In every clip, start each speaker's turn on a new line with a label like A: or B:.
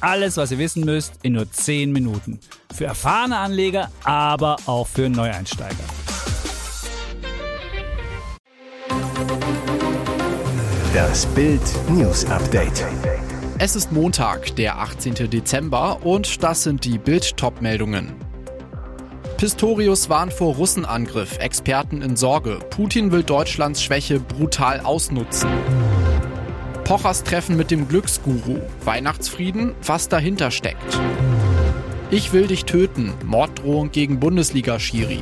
A: Alles, was ihr wissen müsst, in nur 10 Minuten. Für erfahrene Anleger, aber auch für Neueinsteiger.
B: Das Bild News Update.
C: Es ist Montag, der 18. Dezember und das sind die Bild meldungen Pistorius warnt vor Russenangriff, Experten in Sorge. Putin will Deutschlands Schwäche brutal ausnutzen. Pochers Treffen mit dem Glücksguru. Weihnachtsfrieden, was dahinter steckt. Ich will dich töten. Morddrohung gegen Bundesliga-Schiri.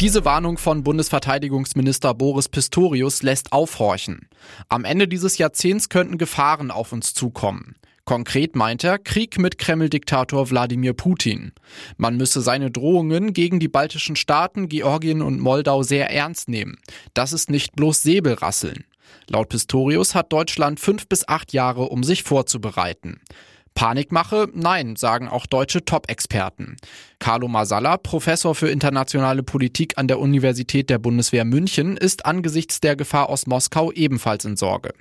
C: Diese Warnung von Bundesverteidigungsminister Boris Pistorius lässt aufhorchen. Am Ende dieses Jahrzehnts könnten Gefahren auf uns zukommen. Konkret meint er Krieg mit Kreml-Diktator Wladimir Putin. Man müsse seine Drohungen gegen die baltischen Staaten, Georgien und Moldau sehr ernst nehmen. Das ist nicht bloß Säbelrasseln. Laut Pistorius hat Deutschland fünf bis acht Jahre, um sich vorzubereiten. Panikmache? Nein, sagen auch deutsche Top-Experten. Carlo Masala, Professor für internationale Politik an der Universität der Bundeswehr München, ist angesichts der Gefahr aus Moskau ebenfalls in Sorge.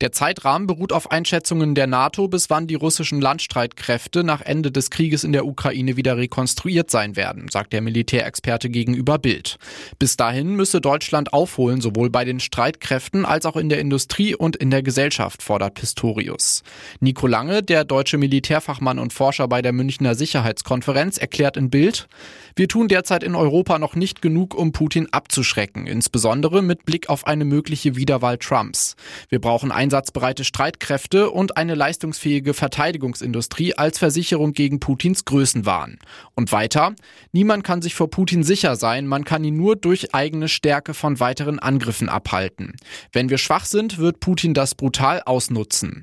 C: Der Zeitrahmen beruht auf Einschätzungen der NATO, bis wann die russischen Landstreitkräfte nach Ende des Krieges in der Ukraine wieder rekonstruiert sein werden, sagt der Militärexperte gegenüber Bild. Bis dahin müsse Deutschland aufholen, sowohl bei den Streitkräften als auch in der Industrie und in der Gesellschaft, fordert Pistorius. Nico Lange, der deutsche Militärfachmann und Forscher bei der Münchner Sicherheitskonferenz, erklärt in Bild. Wir tun derzeit in Europa noch nicht genug, um Putin abzuschrecken, insbesondere mit Blick auf eine mögliche Wiederwahl Trumps. Wir brauchen einsatzbereite Streitkräfte und eine leistungsfähige Verteidigungsindustrie als Versicherung gegen Putins Größenwahn. Und weiter, niemand kann sich vor Putin sicher sein, man kann ihn nur durch eigene Stärke von weiteren Angriffen abhalten. Wenn wir schwach sind, wird Putin das brutal ausnutzen.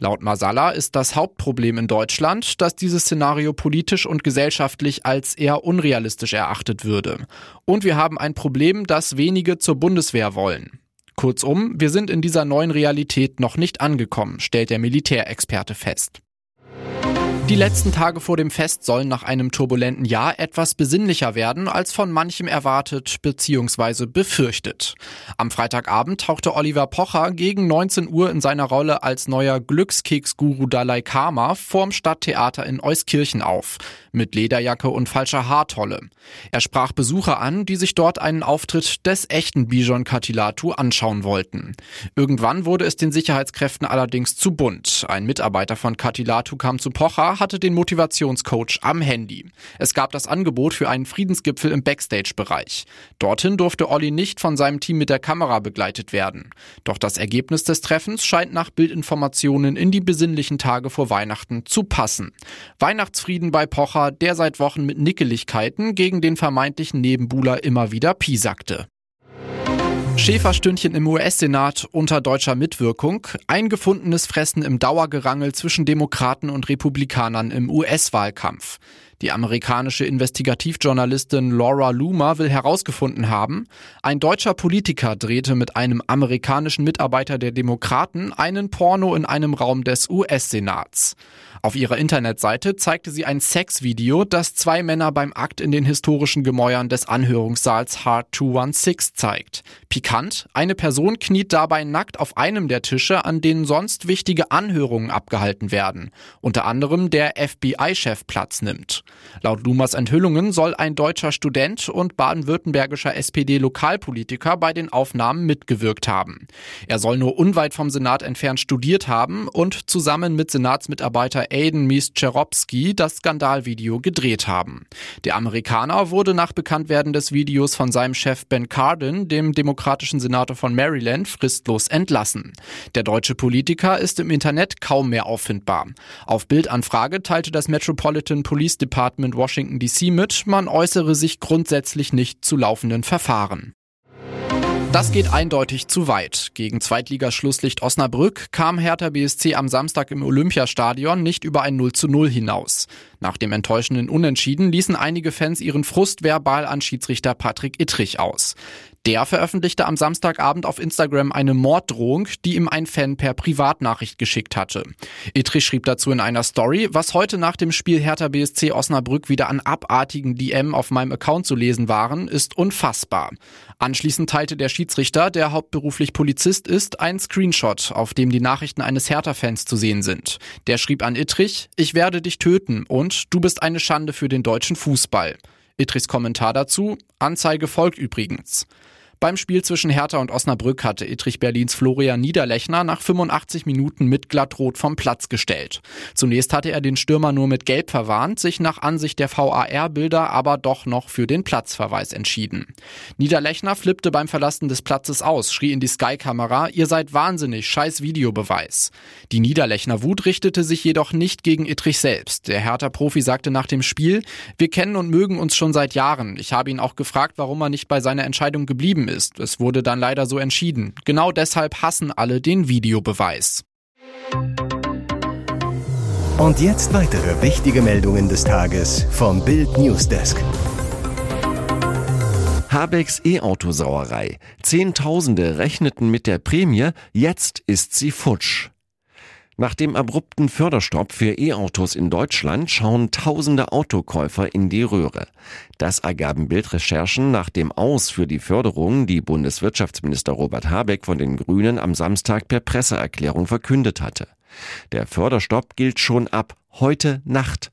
C: Laut Masala ist das Hauptproblem in Deutschland, dass dieses Szenario politisch und gesellschaftlich als eher unrealistisch erachtet würde. Und wir haben ein Problem, das wenige zur Bundeswehr wollen. Kurzum, wir sind in dieser neuen Realität noch nicht angekommen, stellt der Militärexperte fest. Die letzten Tage vor dem Fest sollen nach einem turbulenten Jahr etwas besinnlicher werden, als von manchem erwartet bzw. befürchtet. Am Freitagabend tauchte Oliver Pocher gegen 19 Uhr in seiner Rolle als neuer Glückskeks-Guru Dalai Karma vorm Stadttheater in Euskirchen auf, mit Lederjacke und falscher Haartolle. Er sprach Besucher an, die sich dort einen Auftritt des echten Bijon Katilatu anschauen wollten. Irgendwann wurde es den Sicherheitskräften allerdings zu bunt. Ein Mitarbeiter von Katilatu kam zu Pocher, hatte den Motivationscoach am Handy. Es gab das Angebot für einen Friedensgipfel im Backstage-Bereich. Dorthin durfte Olli nicht von seinem Team mit der Kamera begleitet werden. Doch das Ergebnis des Treffens scheint nach Bildinformationen in die besinnlichen Tage vor Weihnachten zu passen. Weihnachtsfrieden bei Pocher, der seit Wochen mit Nickeligkeiten gegen den vermeintlichen Nebenbuhler immer wieder piesakte. Schäferstündchen im US-Senat unter deutscher Mitwirkung, eingefundenes Fressen im Dauergerangel zwischen Demokraten und Republikanern im US-Wahlkampf. Die amerikanische Investigativjournalistin Laura Loomer will herausgefunden haben, ein deutscher Politiker drehte mit einem amerikanischen Mitarbeiter der Demokraten einen Porno in einem Raum des US-Senats. Auf ihrer Internetseite zeigte sie ein Sexvideo, das zwei Männer beim Akt in den historischen Gemäuern des Anhörungssaals Hard 216 zeigt. Pikant, eine Person kniet dabei nackt auf einem der Tische, an denen sonst wichtige Anhörungen abgehalten werden. Unter anderem der FBI-Chef Platz nimmt. Laut Lumas Enthüllungen soll ein deutscher Student und baden-württembergischer SPD-Lokalpolitiker bei den Aufnahmen mitgewirkt haben. Er soll nur unweit vom Senat entfernt studiert haben und zusammen mit Senatsmitarbeiter Aiden Mieszczerowski das Skandalvideo gedreht haben. Der Amerikaner wurde nach Bekanntwerden des Videos von seinem Chef Ben Cardin, dem demokratischen Senator von Maryland, fristlos entlassen. Der deutsche Politiker ist im Internet kaum mehr auffindbar. Auf Bildanfrage teilte das Metropolitan Police Department Department Washington DC mit, man äußere sich grundsätzlich nicht zu laufenden Verfahren. Das geht eindeutig zu weit. Gegen Zweitligaschlusslicht Osnabrück kam Hertha BSC am Samstag im Olympiastadion nicht über ein 0 zu 0 hinaus. Nach dem enttäuschenden Unentschieden ließen einige Fans ihren Frust verbal an Schiedsrichter Patrick Ittrich aus. Der veröffentlichte am Samstagabend auf Instagram eine Morddrohung, die ihm ein Fan per Privatnachricht geschickt hatte. Ittrich schrieb dazu in einer Story, was heute nach dem Spiel Hertha BSC Osnabrück wieder an abartigen DM auf meinem Account zu lesen waren, ist unfassbar. Anschließend teilte der Schiedsrichter, der hauptberuflich Polizist ist, einen Screenshot, auf dem die Nachrichten eines Hertha-Fans zu sehen sind. Der schrieb an Ittrich, ich werde dich töten und du bist eine Schande für den deutschen Fußball. Ittrichs Kommentar dazu, Anzeige folgt übrigens. Beim Spiel zwischen Hertha und Osnabrück hatte Ittrich Berlins Florian Niederlechner nach 85 Minuten mit glattrot vom Platz gestellt. Zunächst hatte er den Stürmer nur mit Gelb verwarnt, sich nach Ansicht der VAR-Bilder aber doch noch für den Platzverweis entschieden. Niederlechner flippte beim Verlassen des Platzes aus, schrie in die Sky-Kamera, ihr seid wahnsinnig, scheiß Videobeweis. Die Niederlechner Wut richtete sich jedoch nicht gegen Ittrich selbst. Der Hertha-Profi sagte nach dem Spiel, wir kennen und mögen uns schon seit Jahren. Ich habe ihn auch gefragt, warum er nicht bei seiner Entscheidung geblieben ist. Es wurde dann leider so entschieden. Genau deshalb hassen alle den Videobeweis.
B: Und jetzt weitere wichtige Meldungen des Tages vom Bild Newsdesk.
D: Habecks E-Autosauerei. Zehntausende rechneten mit der Prämie, jetzt ist sie futsch. Nach dem abrupten Förderstopp für E-Autos in Deutschland schauen tausende Autokäufer in die Röhre. Das ergaben Bildrecherchen nach dem Aus für die Förderung, die Bundeswirtschaftsminister Robert Habeck von den Grünen am Samstag per Presseerklärung verkündet hatte. Der Förderstopp gilt schon ab heute Nacht.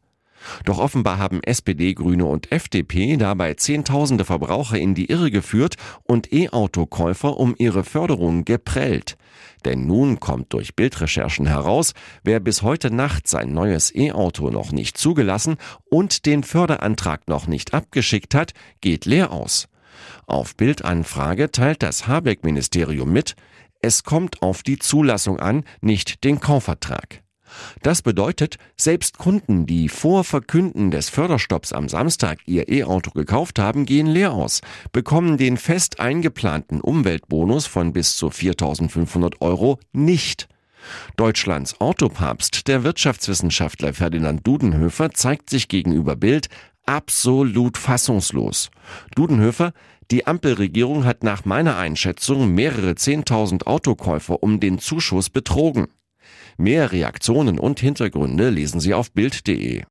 D: Doch offenbar haben SPD, Grüne und FDP dabei Zehntausende Verbraucher in die Irre geführt und E-Autokäufer um ihre Förderung geprellt. Denn nun kommt durch Bildrecherchen heraus, wer bis heute Nacht sein neues E-Auto noch nicht zugelassen und den Förderantrag noch nicht abgeschickt hat, geht leer aus. Auf Bildanfrage teilt das Habeck-Ministerium mit, es kommt auf die Zulassung an, nicht den Kaufvertrag. Das bedeutet, selbst Kunden, die vor Verkünden des Förderstopps am Samstag ihr E-Auto gekauft haben, gehen leer aus, bekommen den fest eingeplanten Umweltbonus von bis zu 4.500 Euro nicht. Deutschlands Autopapst, der Wirtschaftswissenschaftler Ferdinand Dudenhöfer, zeigt sich gegenüber Bild absolut fassungslos. Dudenhöfer, die Ampelregierung hat nach meiner Einschätzung mehrere Zehntausend Autokäufer um den Zuschuss betrogen. Mehr Reaktionen und Hintergründe lesen Sie auf Bild.de.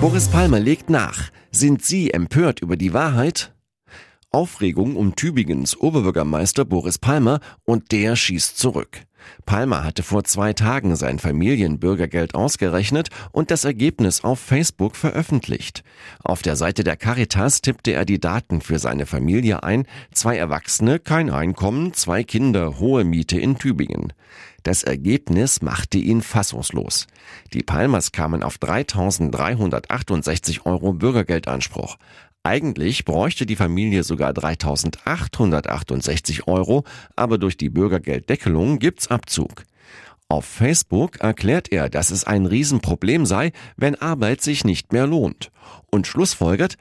D: Boris Palmer legt nach. Sind Sie empört über die Wahrheit? Aufregung um Tübingens Oberbürgermeister Boris Palmer und der schießt zurück. Palmer hatte vor zwei Tagen sein Familienbürgergeld ausgerechnet und das Ergebnis auf Facebook veröffentlicht. Auf der Seite der Caritas tippte er die Daten für seine Familie ein, zwei Erwachsene, kein Einkommen, zwei Kinder, hohe Miete in Tübingen. Das Ergebnis machte ihn fassungslos. Die Palmers kamen auf 3.368 Euro Bürgergeldanspruch. Eigentlich bräuchte die Familie sogar 3.868 Euro, aber durch die Bürgergelddeckelung gibt's Abzug. Auf Facebook erklärt er, dass es ein Riesenproblem sei, wenn Arbeit sich nicht mehr lohnt. Und schlussfolgert,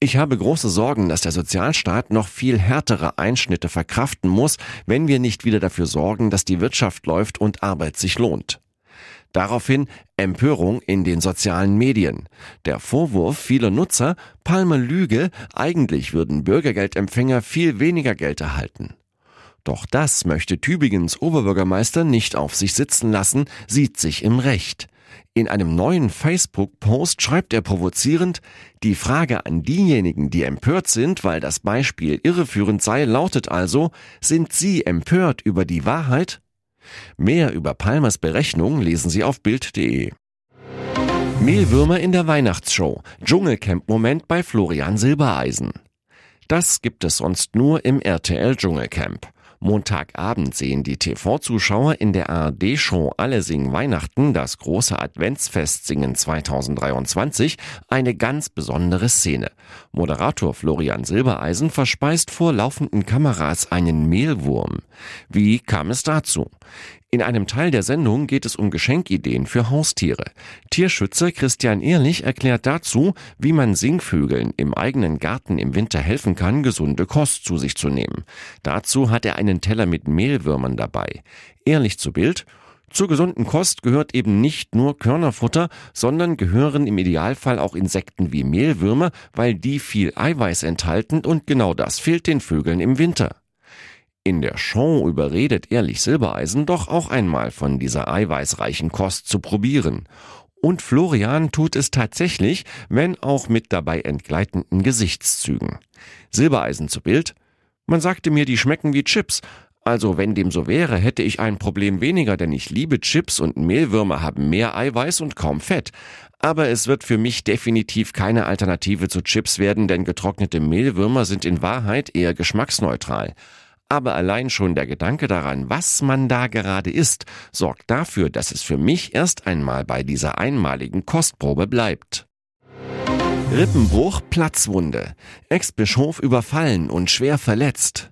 D: ich habe große Sorgen, dass der Sozialstaat noch viel härtere Einschnitte verkraften muss, wenn wir nicht wieder dafür sorgen, dass die Wirtschaft läuft und Arbeit sich lohnt. Daraufhin Empörung in den sozialen Medien. Der Vorwurf vieler Nutzer, Palmer Lüge, eigentlich würden Bürgergeldempfänger viel weniger Geld erhalten. Doch das möchte Tübingens Oberbürgermeister nicht auf sich sitzen lassen, sieht sich im Recht. In einem neuen Facebook-Post schreibt er provozierend, die Frage an diejenigen, die empört sind, weil das Beispiel irreführend sei, lautet also, sind Sie empört über die Wahrheit? Mehr über Palmers Berechnung lesen Sie auf Bild.de. Mehlwürmer in der Weihnachtsshow. Dschungelcamp-Moment bei Florian Silbereisen. Das gibt es sonst nur im RTL Dschungelcamp. Montagabend sehen die TV-Zuschauer in der ARD-Show Alle singen Weihnachten, das große Adventsfest singen 2023, eine ganz besondere Szene. Moderator Florian Silbereisen verspeist vor laufenden Kameras einen Mehlwurm. Wie kam es dazu? In einem Teil der Sendung geht es um Geschenkideen für Haustiere. Tierschützer Christian Ehrlich erklärt dazu, wie man Singvögeln im eigenen Garten im Winter helfen kann, gesunde Kost zu sich zu nehmen. Dazu hat er einen Teller mit Mehlwürmern dabei. Ehrlich zu Bild, zur gesunden Kost gehört eben nicht nur Körnerfutter, sondern gehören im Idealfall auch Insekten wie Mehlwürmer, weil die viel Eiweiß enthalten und genau das fehlt den Vögeln im Winter. In der Show überredet Ehrlich Silbereisen doch auch einmal von dieser eiweißreichen Kost zu probieren. Und Florian tut es tatsächlich, wenn auch mit dabei entgleitenden Gesichtszügen. Silbereisen zu Bild. Man sagte mir, die schmecken wie Chips. Also wenn dem so wäre, hätte ich ein Problem weniger, denn ich liebe Chips und Mehlwürmer haben mehr Eiweiß und kaum Fett. Aber es wird für mich definitiv keine Alternative zu Chips werden, denn getrocknete Mehlwürmer sind in Wahrheit eher geschmacksneutral aber allein schon der Gedanke daran, was man da gerade isst, sorgt dafür, dass es für mich erst einmal bei dieser einmaligen Kostprobe bleibt. Rippenbruch, Platzwunde. Ex-Bischof überfallen und schwer verletzt.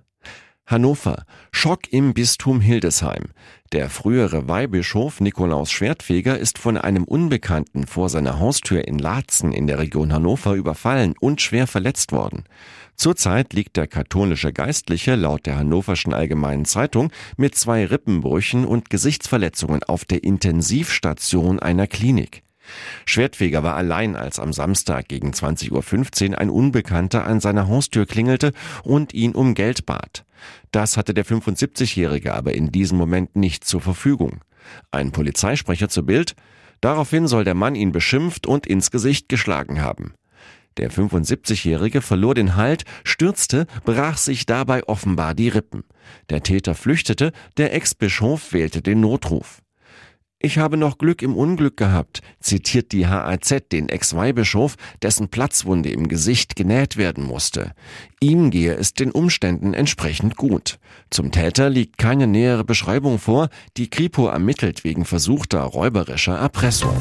D: Hannover. Schock im Bistum Hildesheim. Der frühere Weihbischof Nikolaus Schwertfeger ist von einem Unbekannten vor seiner Haustür in Laatzen in der Region Hannover überfallen und schwer verletzt worden. Zurzeit liegt der katholische Geistliche laut der Hannoverschen Allgemeinen Zeitung mit zwei Rippenbrüchen und Gesichtsverletzungen auf der Intensivstation einer Klinik. Schwertfeger war allein, als am Samstag gegen 20.15 Uhr ein Unbekannter an seiner Haustür klingelte und ihn um Geld bat. Das hatte der 75-Jährige aber in diesem Moment nicht zur Verfügung. Ein Polizeisprecher zu Bild, daraufhin soll der Mann ihn beschimpft und ins Gesicht geschlagen haben. Der 75-Jährige verlor den Halt, stürzte, brach sich dabei offenbar die Rippen. Der Täter flüchtete, der Ex-Bischof wählte den Notruf. Ich habe noch Glück im Unglück gehabt, zitiert die HAZ den Ex-Weihbischof, dessen Platzwunde im Gesicht genäht werden musste. Ihm gehe es den Umständen entsprechend gut. Zum Täter liegt keine nähere Beschreibung vor, die Kripo ermittelt wegen versuchter räuberischer Erpressung.